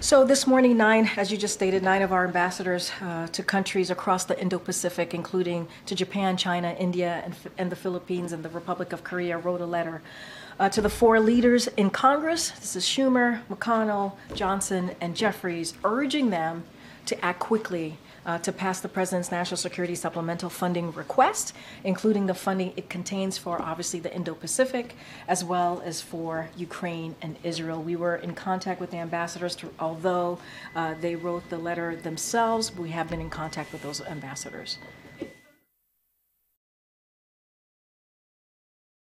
So this morning, nine, as you just stated, nine of our ambassadors uh, to countries across the Indo-Pacific, including to Japan, China, India, and, and the Philippines and the Republic of Korea, wrote a letter uh, to the four leaders in Congress. This is Schumer, McConnell, Johnson, and Jeffries, urging them to act quickly uh, to pass the President's National Security Supplemental Funding request, including the funding it contains for obviously the Indo Pacific as well as for Ukraine and Israel. We were in contact with the ambassadors, to, although uh, they wrote the letter themselves, we have been in contact with those ambassadors.